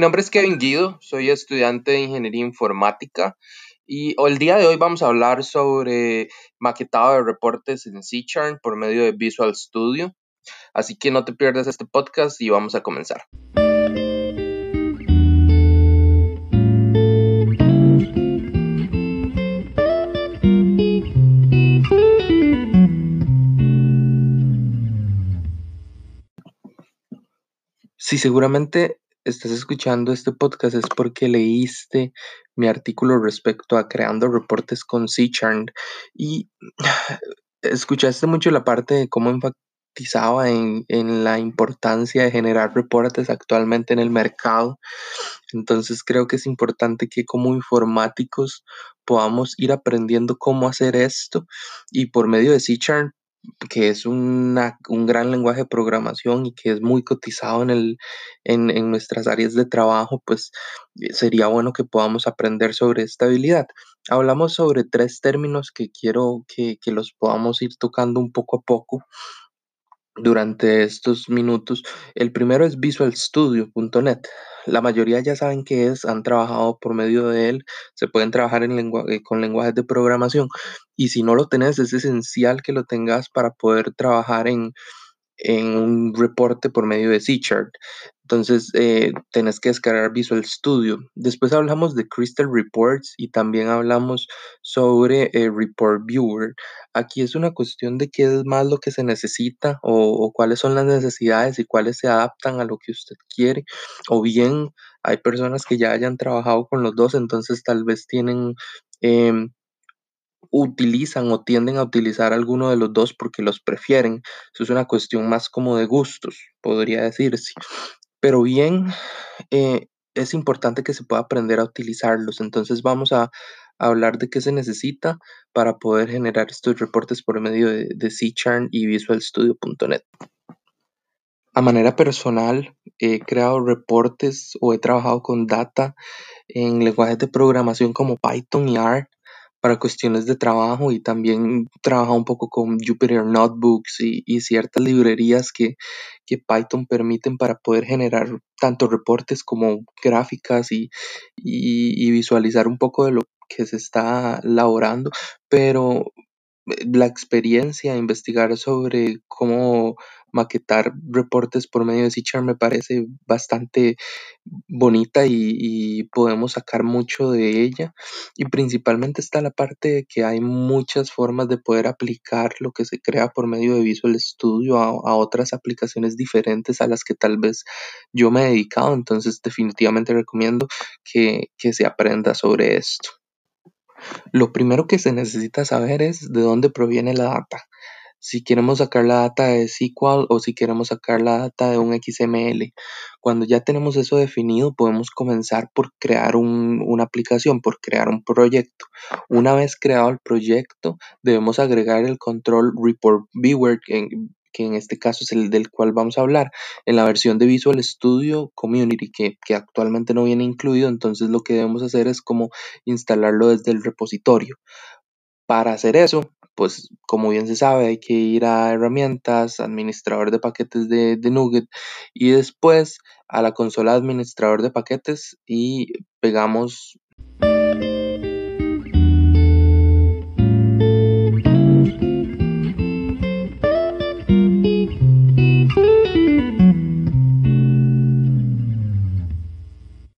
nombre es Kevin Guido, soy estudiante de Ingeniería Informática y el día de hoy vamos a hablar sobre maquetado de reportes en C-Charm por medio de Visual Studio. Así que no te pierdas este podcast y vamos a comenzar. Si seguramente estás escuchando este podcast es porque leíste mi artículo respecto a creando reportes con C-Charm y escuchaste mucho la parte de cómo enfatizaba en, en, la importancia de generar reportes actualmente en el mercado. Entonces creo que es importante que como informáticos podamos ir aprendiendo cómo hacer esto. Y por medio de C-Charm que es una, un gran lenguaje de programación y que es muy cotizado en, el, en, en, nuestras áreas de trabajo, pues eh, sería bueno que podamos aprender sobre esta habilidad. Hablamos sobre tres términos que quiero que, que los podamos ir tocando un poco a poco durante estos minutos. El primero es visualstudio.net. La mayoría ya saben qué es, han trabajado por medio de él, se pueden trabajar en eh, con lenguajes de programación y si no lo tenés es esencial que lo tengas para poder trabajar en, en un reporte por medio de C-Chart. Entonces, eh, tenés que descargar Visual Studio. Después hablamos de Crystal Reports y también hablamos sobre eh, Report Viewer. Aquí es una cuestión de qué es más lo que se necesita o, o, cuáles son las necesidades y cuáles se adaptan a lo que usted quiere. O bien hay personas que ya hayan trabajado con los dos, entonces tal vez tienen... Eh, utilizan o tienden a utilizar alguno de los dos porque los prefieren. Eso es una cuestión más como de gustos, podría decirse. Pero bien, eh, es importante que se pueda aprender a utilizarlos. Entonces vamos a, hablar de qué se necesita para poder generar estos reportes por medio de, de C-Charm y VisualStudio.net. A manera personal, he creado reportes o he trabajado con data en lenguajes de programación como Python y R para cuestiones de trabajo y también trabaja un poco con Jupyter Notebooks y, y ciertas librerías que, que, Python permiten para poder generar tanto reportes como gráficas y, y, y visualizar un poco de lo que se está laborando, pero la experiencia, investigar sobre cómo maquetar reportes por medio de C-Charm me parece bastante bonita y, y, podemos sacar mucho de ella. Y principalmente está la parte de que hay muchas formas de poder aplicar lo que se crea por medio de Visual Studio a, a otras aplicaciones diferentes a las que tal vez yo me he dedicado. Entonces definitivamente recomiendo que, que se aprenda sobre esto. Lo primero que se necesita saber es de dónde proviene la data. Si queremos sacar la data de SQL o si queremos sacar la data de un XML. Cuando ya tenemos eso definido, podemos comenzar por crear un, una aplicación, por crear un proyecto. Una vez creado el proyecto, debemos agregar el control Report Viewer, que en este caso es el del cual vamos a hablar, en la versión de Visual Studio Community, que, actualmente no viene incluido, entonces lo que debemos hacer es como instalarlo desde el repositorio. Para hacer eso, pues como bien se sabe, hay que ir a herramientas, administrador de paquetes de, de Nugget y después a la consola administrador de paquetes y pegamos